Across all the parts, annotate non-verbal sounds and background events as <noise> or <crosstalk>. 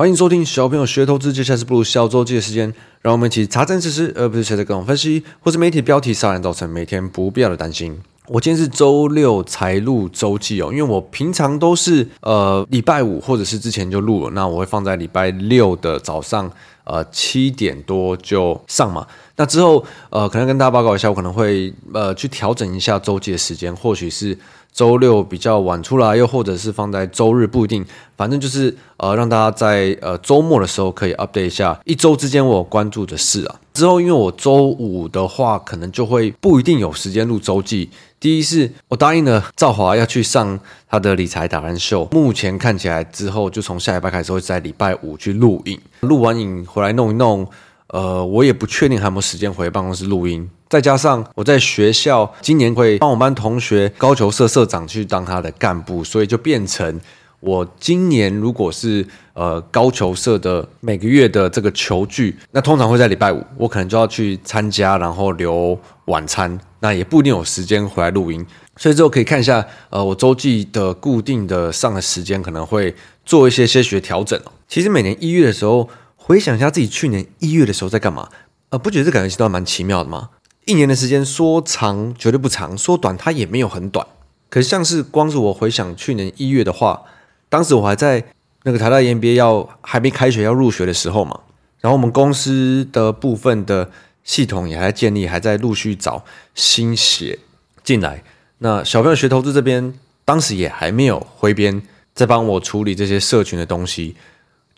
欢迎收听小朋友学投资，接下来是不如小周记的时间，让我们一起查证事实，而不是随着各种分析或是媒体标题杀人，造成每天不必要的担心。我今天是周六才录周记哦，因为我平常都是呃礼拜五或者是之前就录了，那我会放在礼拜六的早上呃七点多就上嘛。那之后呃可能跟大家报告一下，我可能会呃去调整一下周记的时间，或许是。周六比较晚出来，又或者是放在周日，不一定，反正就是呃，让大家在呃周末的时候可以 update 一下一周之间我关注的事啊。之后因为我周五的话，可能就会不一定有时间录周记。第一是我答应了赵华要去上他的理财达人秀，目前看起来之后就从下礼拜开始会在礼拜五去录影，录完影回来弄一弄。呃，我也不确定还有没有时间回办公室录音。再加上我在学校今年会帮我们班同学高球社社长去当他的干部，所以就变成我今年如果是呃高球社的每个月的这个球聚，那通常会在礼拜五，我可能就要去参加，然后留晚餐，那也不一定有时间回来录音。所以之后可以看一下，呃，我周记的固定的上的时间可能会做一些些许调整哦。其实每年一月的时候，回想一下自己去年一月的时候在干嘛，呃，不觉得这感觉都还蛮奇妙的吗？一年的时间说长绝对不长，说短它也没有很短。可是像是光是我回想去年一月的话，当时我还在那个台大 EMBA 要还没开学要入学的时候嘛，然后我们公司的部分的系统也还在建立，还在陆续找新血进来。那小朋友学投资这边当时也还没有挥鞭在帮我处理这些社群的东西。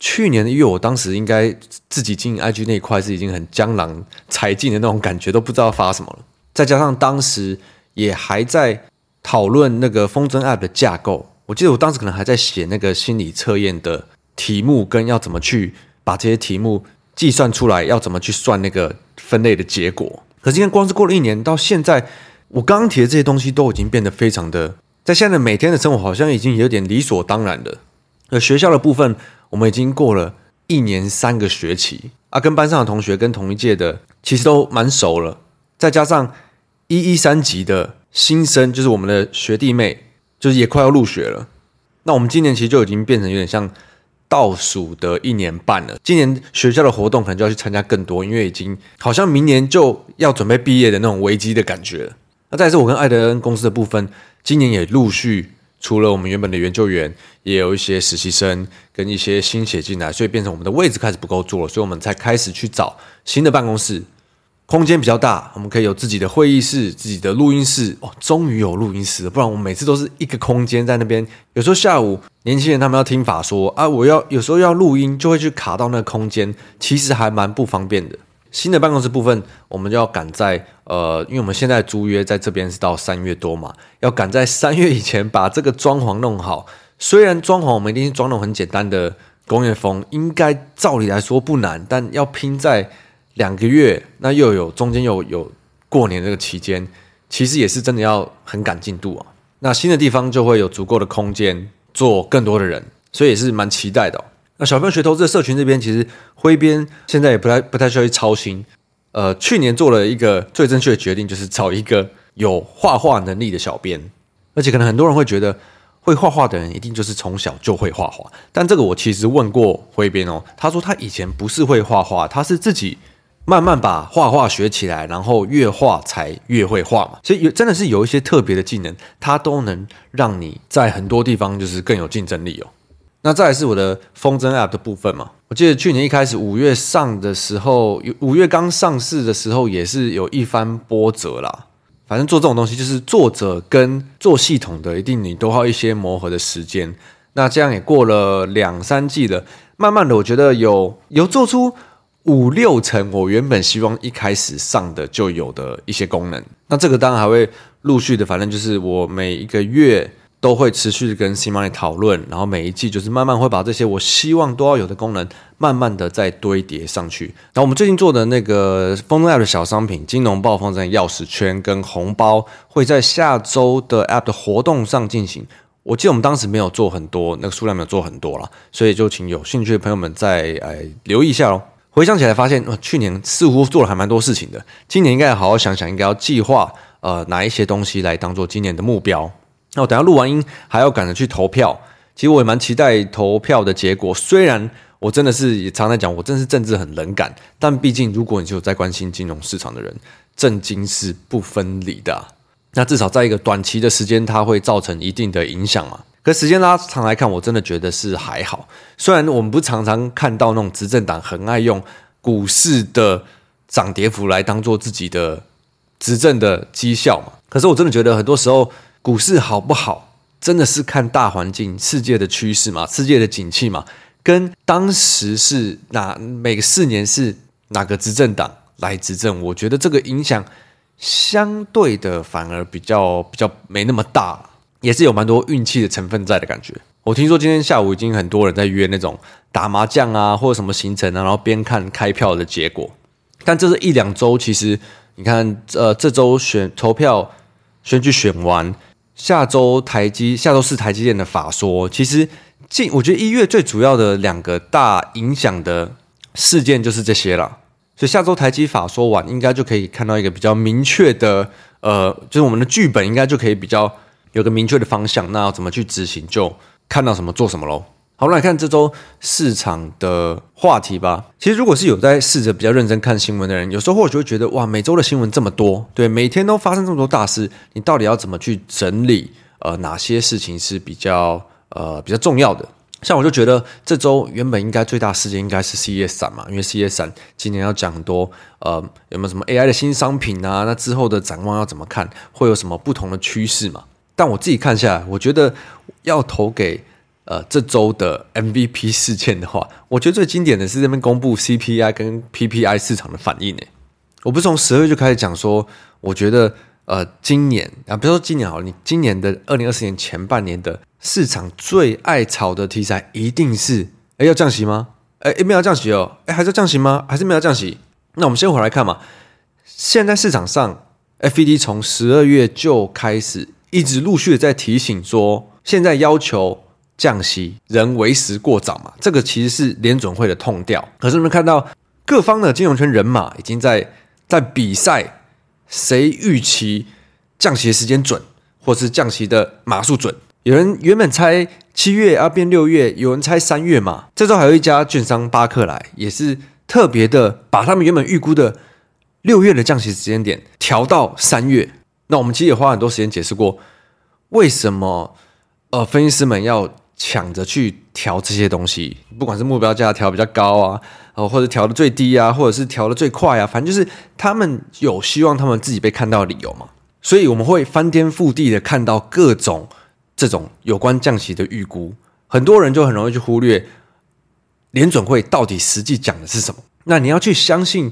去年的月，我当时应该自己经营 IG 那一块是已经很江郎才尽的那种感觉，都不知道发什么了。再加上当时也还在讨论那个风筝 App 的架构，我记得我当时可能还在写那个心理测验的题目，跟要怎么去把这些题目计算出来，要怎么去算那个分类的结果。可是，现在光是过了一年，到现在，我刚刚提的这些东西都已经变得非常的，在现在每天的生活，好像已经有点理所当然了。而学校的部分。我们已经过了一年三个学期啊，跟班上的同学跟同一届的其实都蛮熟了，再加上一一三级的新生，就是我们的学弟妹，就是也快要入学了。那我们今年其实就已经变成有点像倒数的一年半了。今年学校的活动可能就要去参加更多，因为已经好像明年就要准备毕业的那种危机的感觉了。那再次我跟艾德恩公司的部分，今年也陆续。除了我们原本的研究员，也有一些实习生跟一些新血进来，所以变成我们的位置开始不够坐了，所以我们才开始去找新的办公室，空间比较大，我们可以有自己的会议室、自己的录音室。哦，终于有录音室了，不然我们每次都是一个空间在那边。有时候下午年轻人他们要听法说啊，我要有时候要录音，就会去卡到那个空间，其实还蛮不方便的。新的办公室部分，我们就要赶在呃，因为我们现在租约在这边是到三月多嘛，要赶在三月以前把这个装潢弄好。虽然装潢我们一定是装那种很简单的工业风，应该照理来说不难，但要拼在两个月，那又有中间又有过年这个期间，其实也是真的要很赶进度啊。那新的地方就会有足够的空间坐更多的人，所以也是蛮期待的。那小朋友学投资的社群这边，其实挥边现在也不太不太需要去操心。呃，去年做了一个最正确的决定，就是找一个有画画能力的小编。而且可能很多人会觉得，会画画的人一定就是从小就会画画。但这个我其实问过挥边哦，他说他以前不是会画画，他是自己慢慢把画画学起来，然后越画才越会画嘛。所以有真的是有一些特别的技能，它都能让你在很多地方就是更有竞争力哦。那再来是我的风筝 App 的部分嘛，我记得去年一开始五月上的时候，五月刚上市的时候也是有一番波折啦。反正做这种东西，就是作者跟做系统的，一定你都要一些磨合的时间。那这样也过了两三季了，慢慢的我觉得有有做出五六成我原本希望一开始上的就有的一些功能。那这个当然还会陆续的，反正就是我每一个月。都会持续跟 CMoney 讨论，然后每一季就是慢慢会把这些我希望都要有的功能，慢慢的再堆叠上去。然后我们最近做的那个风筝 App 的小商品，金融暴风筝钥匙圈跟红包，会在下周的 App 的活动上进行。我记得我们当时没有做很多，那个数量没有做很多了，所以就请有兴趣的朋友们再哎留意一下喽。回想起来发现，去年似乎做了还蛮多事情的，今年应该要好好想想，应该要计划呃哪一些东西来当做今年的目标。那我等下录完音还要赶着去投票，其实我也蛮期待投票的结果。虽然我真的是也常常讲，我真是政治很冷感。但毕竟，如果你是有在关心金融市场的人，政经是不分离的。那至少在一个短期的时间，它会造成一定的影响嘛。可时间拉长来看，我真的觉得是还好。虽然我们不常常看到那种执政党很爱用股市的涨跌幅来当做自己的执政的绩效嘛，可是我真的觉得很多时候股市好不好，真的是看大环境、世界的趋势嘛，世界的景气嘛。跟当时是哪每个四年是哪个执政党来执政，我觉得这个影响相对的反而比较比较没那么大，也是有蛮多运气的成分在的感觉。我听说今天下午已经很多人在约那种打麻将啊，或者什么行程啊，然后边看开票的结果。但这是一两周，其实你看，呃，这周选投票选举选完，下周台积下周四台积电的法说，其实。近，我觉得一月最主要的两个大影响的事件就是这些了。所以下周台积法说完，应该就可以看到一个比较明确的，呃，就是我们的剧本应该就可以比较有个明确的方向。那要怎么去执行，就看到什么做什么喽。好，我们来看这周市场的话题吧。其实如果是有在试着比较认真看新闻的人，有时候或许会觉得，哇，每周的新闻这么多，对，每天都发生这么多大事，你到底要怎么去整理？呃，哪些事情是比较？呃，比较重要的，像我就觉得这周原本应该最大事件应该是 CES 展嘛，因为 CES 展今年要讲很多，呃，有没有什么 AI 的新商品啊？那之后的展望要怎么看？会有什么不同的趋势嘛？但我自己看下来，我觉得要投给呃这周的 MVP 事件的话，我觉得最经典的是这边公布 CPI 跟 PPI 市场的反应诶。我不是从十二月就开始讲说，我觉得呃今年啊，比如说今年好了，你今年的二零二四年前半年的。市场最爱炒的题材一定是，哎，要降息吗？哎，没有降息哦，哎，还是降息吗？还是没有降息？那我们先回来看嘛。现在市场上，FED 从十二月就开始一直陆续的在提醒说，现在要求降息仍为时过早嘛。这个其实是联准会的痛调。可是我们看到各方的金融圈人马已经在在比赛，谁预期降息时间准，或是降息的码数准？有人原本猜七月要变六月，有人猜三月嘛。这周还有一家券商巴克莱，也是特别的把他们原本预估的六月的降息时间点调到三月。那我们其实也花很多时间解释过，为什么呃分析师们要抢着去调这些东西，不管是目标价调比较高啊，哦或者调的最低啊，或者是调的最快啊，反正就是他们有希望他们自己被看到的理由嘛。所以我们会翻天覆地的看到各种。这种有关降息的预估，很多人就很容易去忽略联准会到底实际讲的是什么。那你要去相信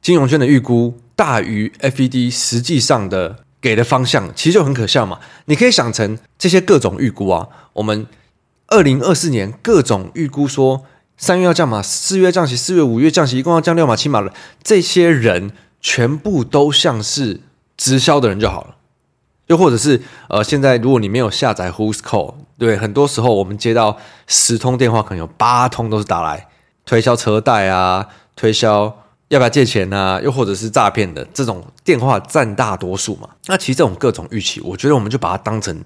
金融圈的预估大于 FED 实际上的给的方向，其实就很可笑嘛。你可以想成这些各种预估啊，我们二零二四年各种预估说三月要降码，四月降息，四月五月降息，一共要降六码七码了。这些人全部都像是直销的人就好了。又或者是呃，现在如果你没有下载 Who's Call，对，很多时候我们接到十通电话，可能有八通都是打来推销车贷啊，推销要不要借钱啊，又或者是诈骗的这种电话占大多数嘛。那其实这种各种预期，我觉得我们就把它当成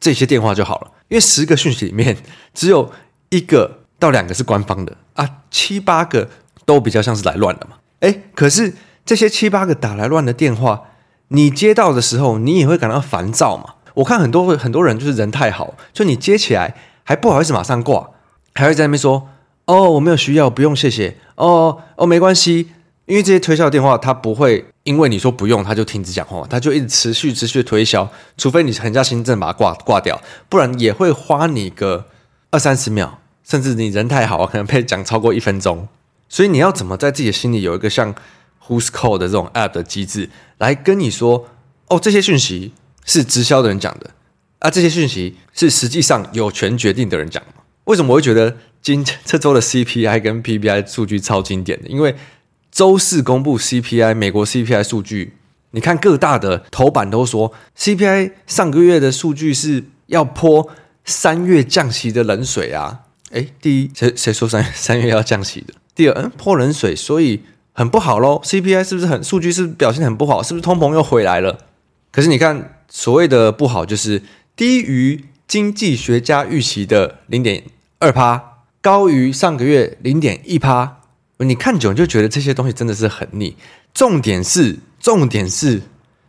这些电话就好了，因为十个讯息里面只有一个到两个是官方的啊，七八个都比较像是来乱的嘛。诶，可是这些七八个打来乱的电话。你接到的时候，你也会感到烦躁嘛？我看很多很多人就是人太好，就你接起来还不好意思马上挂，还会在那边说：“哦，我没有需要，不用，谢谢。”哦哦，没关系，因为这些推销电话，他不会因为你说不用，他就停止讲话，他就一直持续持续推销，除非你狠下心真把它挂挂掉，不然也会花你个二三十秒，甚至你人太好，可能被讲超过一分钟。所以你要怎么在自己的心里有一个像？Who's Call 的这种 App 的机制来跟你说哦，这些讯息是直销的人讲的啊，这些讯息是实际上有权决定的人讲的。为什么我会觉得今这周的 CPI 跟 PPI 数据超经典的？因为周四公布 CPI 美国 CPI 数据，你看各大的头版都说 CPI 上个月的数据是要泼三月降息的冷水啊！诶，第一，谁谁说三 <laughs> 三月要降息的？第二，嗯，泼冷水，所以。很不好喽，CPI 是不是很数据是不是表现很不好？是不是通膨又回来了？可是你看，所谓的不好就是低于经济学家预期的零点二趴，高于上个月零点一趴。你看久你就觉得这些东西真的是很腻。重点是，重点是，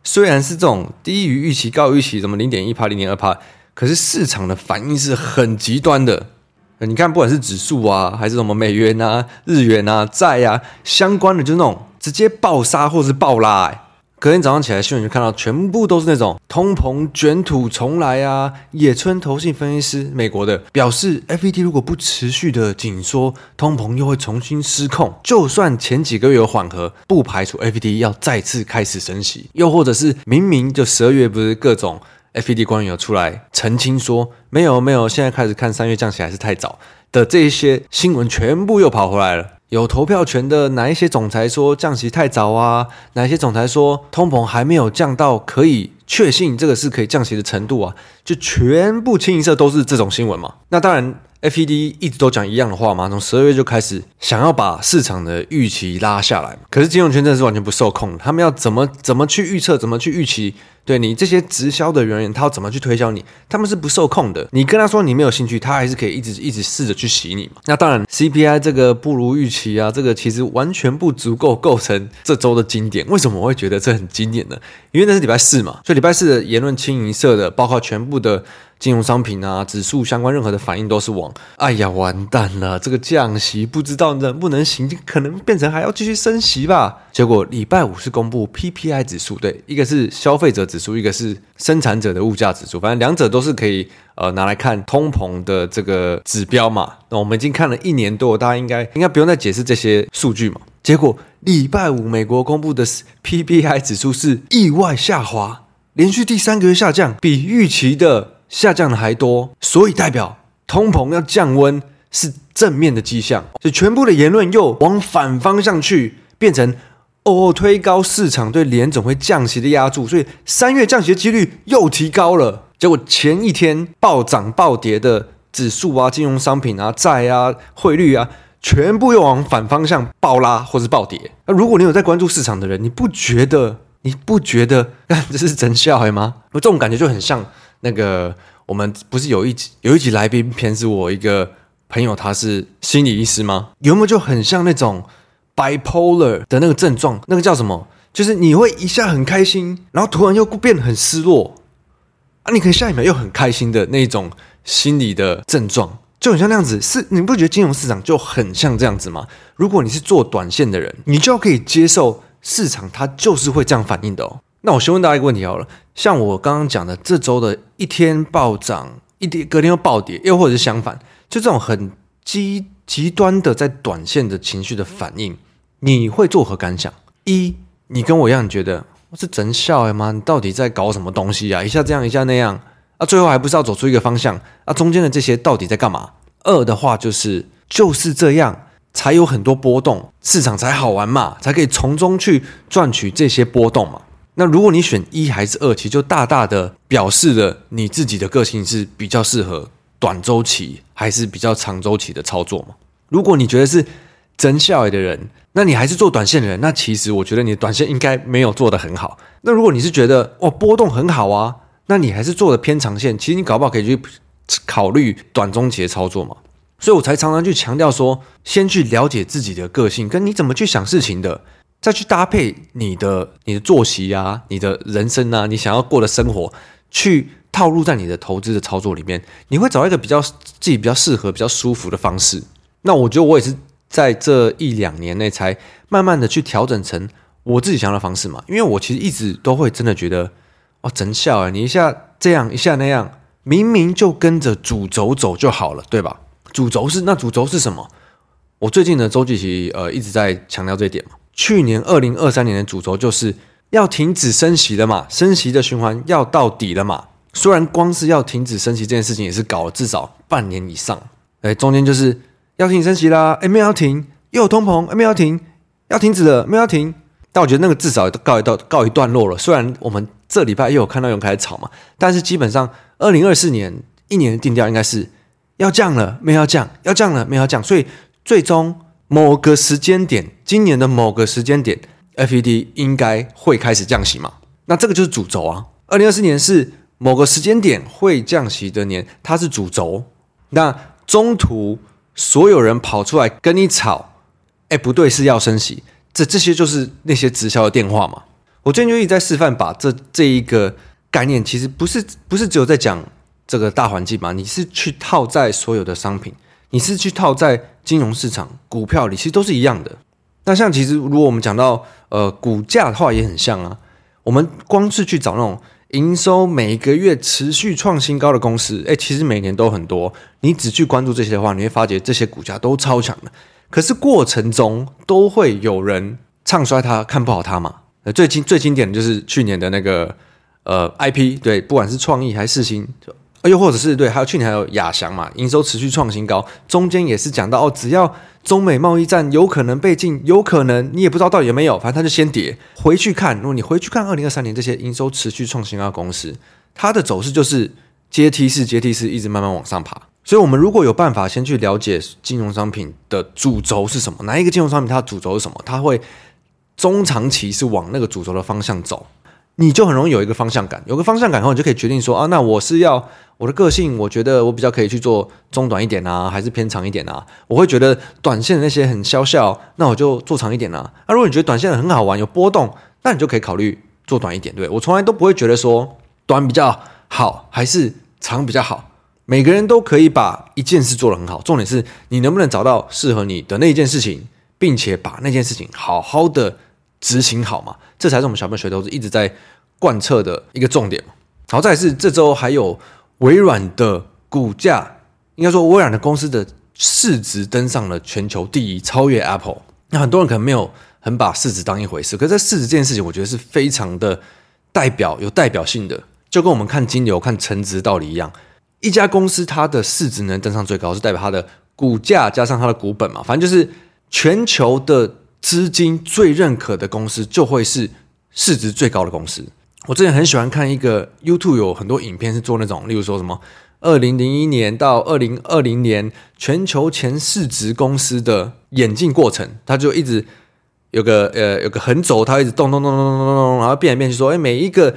虽然是这种低于预期、高于预期，什么零点一帕、零点二帕，可是市场的反应是很极端的。你看，不管是指数啊，还是什么美元啊、日元啊、债啊相关的，就那种直接爆杀或是爆拉，欸。隔天早上起来，新闻就看到全部都是那种通膨卷土重来啊！野村投信分析师，美国的表示，FED 如果不持续的紧缩，通膨又会重新失控。就算前几个月有缓和，不排除 FED 要再次开始升息。又或者是明明就十二月不是各种 FED 官员有出来澄清说，没有没有，现在开始看三月降息还是太早的这一些新闻，全部又跑回来了。有投票权的哪一些总裁说降息太早啊？哪一些总裁说通膨还没有降到可以确信这个是可以降息的程度啊？就全部清一色都是这种新闻嘛？那当然，FED 一直都讲一样的话嘛，从十二月就开始想要把市场的预期拉下来。可是金融圈真的是完全不受控，他们要怎么怎么去预测，怎么去预期？对你这些直销的人员，他要怎么去推销你？他们是不受控的。你跟他说你没有兴趣，他还是可以一直一直试着去洗你嘛。那当然，CPI 这个不如预期啊，这个其实完全不足够构成这周的经典。为什么我会觉得这很经典呢？因为那是礼拜四嘛，所以礼拜四的言论清一色的，包括全部的。金融商品啊，指数相关任何的反应都是往，哎呀，完蛋了！这个降息不知道能不能行，可能变成还要继续升息吧。结果礼拜五是公布 PPI 指数，对，一个是消费者指指数，一个是生产者的物价指数，反正两者都是可以呃拿来看通膨的这个指标嘛。那我们已经看了一年多，大家应该应该不用再解释这些数据嘛。结果礼拜五美国公布的 PPI 指数是意外下滑，连续第三个月下降，比预期的。下降的还多，所以代表通膨要降温是正面的迹象，所以全部的言论又往反方向去，变成哦推高市场对联总会降息的压注，所以三月降息的几率又提高了。结果前一天暴涨暴跌的指数啊、金融商品啊、债啊、汇率啊，全部又往反方向暴拉或是暴跌。那如果你有在关注市场的人，你不觉得？你不觉得这是真笑话吗？我这种感觉就很像。那个，我们不是有一集有一集来宾偏是我一个朋友，他是心理医师吗？有没有就很像那种 bipolar 的那个症状？那个叫什么？就是你会一下很开心，然后突然又变得很失落啊！你可以下一秒又很开心的那种心理的症状，就很像那样子。是你不觉得金融市场就很像这样子吗？如果你是做短线的人，你就要可以接受市场它就是会这样反应的哦。那我先问大家一个问题好了，像我刚刚讲的这周的一天暴涨，一跌隔天又暴跌，又或者是相反，就这种很极极端的在短线的情绪的反应，你会作何感想？一，你跟我一样，你觉得我是真笑哎吗？你到底在搞什么东西啊？一下这样，一下那样，啊，最后还不是要走出一个方向？啊，中间的这些到底在干嘛？二的话就是就是这样，才有很多波动，市场才好玩嘛，才可以从中去赚取这些波动嘛。那如果你选一还是二，其实就大大的表示了你自己的个性是比较适合短周期还是比较长周期的操作嘛？如果你觉得是真笑话的人，那你还是做短线的人，那其实我觉得你的短线应该没有做得很好。那如果你是觉得哦波动很好啊，那你还是做的偏长线，其实你搞不好可以去考虑短中期的操作嘛。所以我才常常去强调说，先去了解自己的个性跟你怎么去想事情的。再去搭配你的你的作息啊，你的人生啊，你想要过的生活，去套入在你的投资的操作里面，你会找一个比较自己比较适合、比较舒服的方式。那我觉得我也是在这一两年内才慢慢的去调整成我自己想要的方式嘛。因为我其实一直都会真的觉得，哦，真笑啊！你一下这样，一下那样，明明就跟着主轴走就好了，对吧？主轴是那主轴是什么？我最近的周记其实呃一直在强调这一点嘛。去年二零二三年的主轴就是要停止升息了嘛，升息的循环要到底了嘛。虽然光是要停止升息这件事情也是搞了至少半年以上，哎，中间就是要停升息啦，哎，没有要停，又有通膨，哎，没有要停，要停止了，没有要停。但我觉得那个至少告一段告一段落了。虽然我们这礼拜又有看到有人开始炒嘛，但是基本上二零二四年一年的定调应该是要降了，没有要降，要降了，没有要降，所以最终。某个时间点，今年的某个时间点，FED 应该会开始降息嘛？那这个就是主轴啊。二零二四年是某个时间点会降息的年，它是主轴。那中途所有人跑出来跟你吵，哎，不对，是要升息，这这些就是那些直销的电话嘛。我最近就一直在示范，把这这一个概念，其实不是不是只有在讲这个大环境嘛，你是去套在所有的商品，你是去套在金融市场、股票里，其实都是一样的。那像其实如果我们讲到呃股价的话，也很像啊。我们光是去找那种营收每个月持续创新高的公司，哎，其实每年都很多。你只去关注这些的话，你会发觉这些股价都超强的。可是过程中都会有人唱衰它，看不好它嘛。最经最经典的就是去年的那个呃 IP，对，不管是创意还是新，又或者是对，还有去年还有亚翔嘛，营收持续创新高，中间也是讲到哦，只要中美贸易战有可能被禁，有可能你也不知道到底有没有，反正它就先跌。回去看，如果你回去看二零二三年这些营收持续创新高的公司，它的走势就是阶梯式、阶梯式，一直慢慢往上爬。所以，我们如果有办法先去了解金融商品的主轴是什么，哪一个金融商品它的主轴是什么，它会。中长期是往那个主轴的方向走，你就很容易有一个方向感，有个方向感后，你就可以决定说啊，那我是要我的个性，我觉得我比较可以去做中短一点啊，还是偏长一点啊？我会觉得短线的那些很消效，那我就做长一点啊。那如果你觉得短线的很好玩，有波动，那你就可以考虑做短一点。对，我从来都不会觉得说短比较好，还是长比较好。每个人都可以把一件事做得很好，重点是你能不能找到适合你的那一件事情，并且把那件事情好好的。执行好嘛，这才是我们小朋友学投资一直在贯彻的一个重点。好，再是这周还有微软的股价，应该说微软的公司的市值登上了全球第一，超越 Apple。那很多人可能没有很把市值当一回事，可是这市值这件事情，我觉得是非常的代表有代表性的，就跟我们看金牛、看成值道理一样。一家公司它的市值能登上最高，是代表它的股价加上它的股本嘛，反正就是全球的。资金最认可的公司就会是市值最高的公司。我之前很喜欢看一个 YouTube，有很多影片是做那种，例如说什么二零零一年到二零二零年全球前市值公司的演进过程，它就一直有个呃有个横轴，它一直动动动动动动动，然后变来变去说，哎，每一个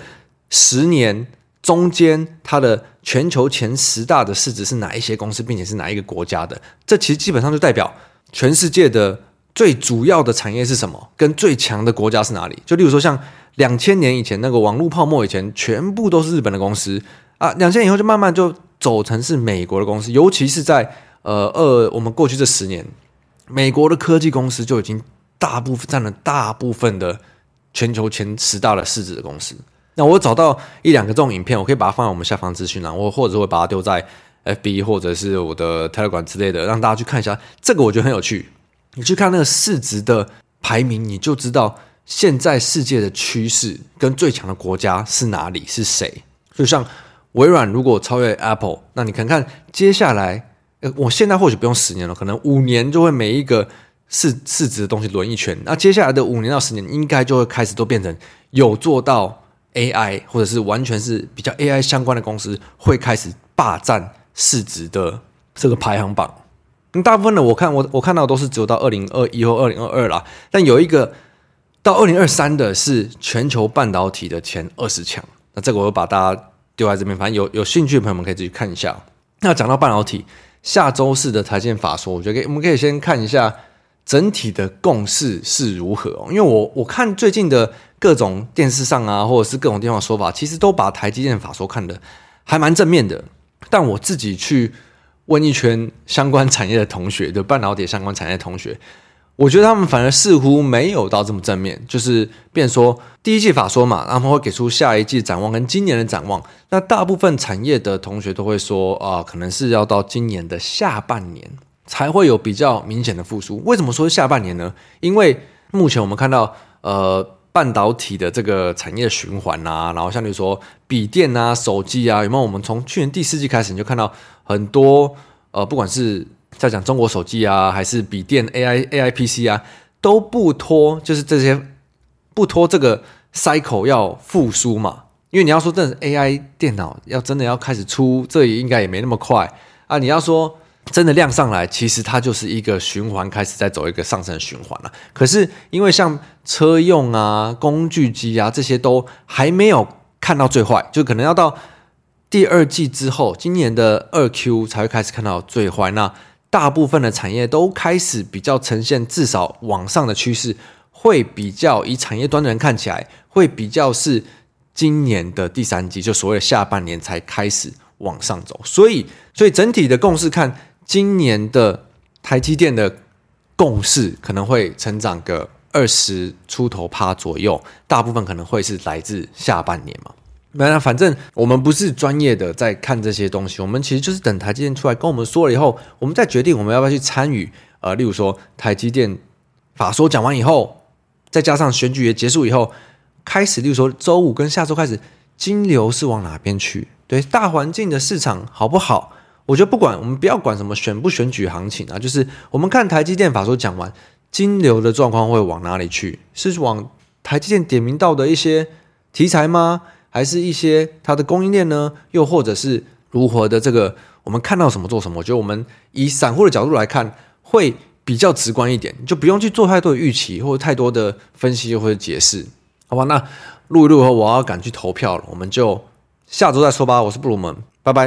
十年中间它的全球前十大的市值是哪一些公司，并且是哪一个国家的？这其实基本上就代表全世界的。最主要的产业是什么？跟最强的国家是哪里？就例如说，像两千年以前那个网络泡沫以前，全部都是日本的公司啊。两千年以后就慢慢就走成是美国的公司，尤其是在呃二我们过去这十年，美国的科技公司就已经大部分占了大部分的全球前十大的市值的公司。那我找到一两个这种影片，我可以把它放在我们下方资讯栏，我或者会把它丢在 FB 或者是我的 Telegram 之类的，让大家去看一下。这个我觉得很有趣。你去看那个市值的排名，你就知道现在世界的趋势跟最强的国家是哪里，是谁。就像微软如果超越 Apple，那你看看接下来，呃，我现在或许不用十年了，可能五年就会每一个市市值的东西轮一圈。那接下来的五年到十年，应该就会开始都变成有做到 AI，或者是完全是比较 AI 相关的公司，会开始霸占市值的这个排行榜。大部分的我看我我看到都是只有到二零二一或二零二二啦，但有一个到二零二三的是全球半导体的前二十强。那这个我会把大家丢在这边，反正有有兴趣的朋友们可以自己看一下。那讲到半导体，下周四的台积电法说，我觉得我们可以先看一下整体的共识是如何。因为我我看最近的各种电视上啊，或者是各种地方的说法，其实都把台积电法说看的还蛮正面的，但我自己去。问一圈相关产业的同学，就半导体相关产业的同学，我觉得他们反而似乎没有到这么正面。就是，变说第一季法说嘛，他们会给出下一季展望跟今年的展望。那大部分产业的同学都会说啊、可能是要到今年的下半年才会有比较明显的复苏。为什么说下半年呢？因为目前我们看到，呃。半导体的这个产业循环啊，然后像你说笔电啊、手机啊，有没有？我们从去年第四季开始，你就看到很多呃，不管是在讲中国手机啊，还是笔电 AI AI PC 啊，都不拖，就是这些不拖这个 cycle 要复苏嘛。因为你要说这 AI 电脑要真的要开始出，这也应该也没那么快啊。你要说。真的量上来，其实它就是一个循环，开始在走一个上升循环了。可是因为像车用啊、工具机啊这些都还没有看到最坏，就可能要到第二季之后，今年的二 Q 才会开始看到最坏。那大部分的产业都开始比较呈现至少往上的趋势，会比较以产业端的人看起来会比较是今年的第三季，就所谓的下半年才开始往上走。所以，所以整体的共识看，今年的台积电的共识可能会成长个二十出头趴左右，大部分可能会是来自下半年嘛。那反正我们不是专业的在看这些东西，我们其实就是等台积电出来跟我们说了以后，我们再决定我们要不要去参与。呃，例如说台积电法说讲完以后，再加上选举也结束以后，开始，例如说周五跟下周开始，金流是往哪边去？对，大环境的市场好不好？我觉得不管我们不要管什么选不选举行情啊，就是我们看台积电法说讲完，金流的状况会往哪里去？是往台积电点名到的一些题材吗？还是一些它的供应链呢？又或者是如何的这个，我们看到什么做什么？我觉得我们以散户的角度来看，会比较直观一点，就不用去做太多的预期或者太多的分析或者解释，好吧？那录一录后，我要赶去投票了，我们就下周再说吧。我是布鲁门，拜拜。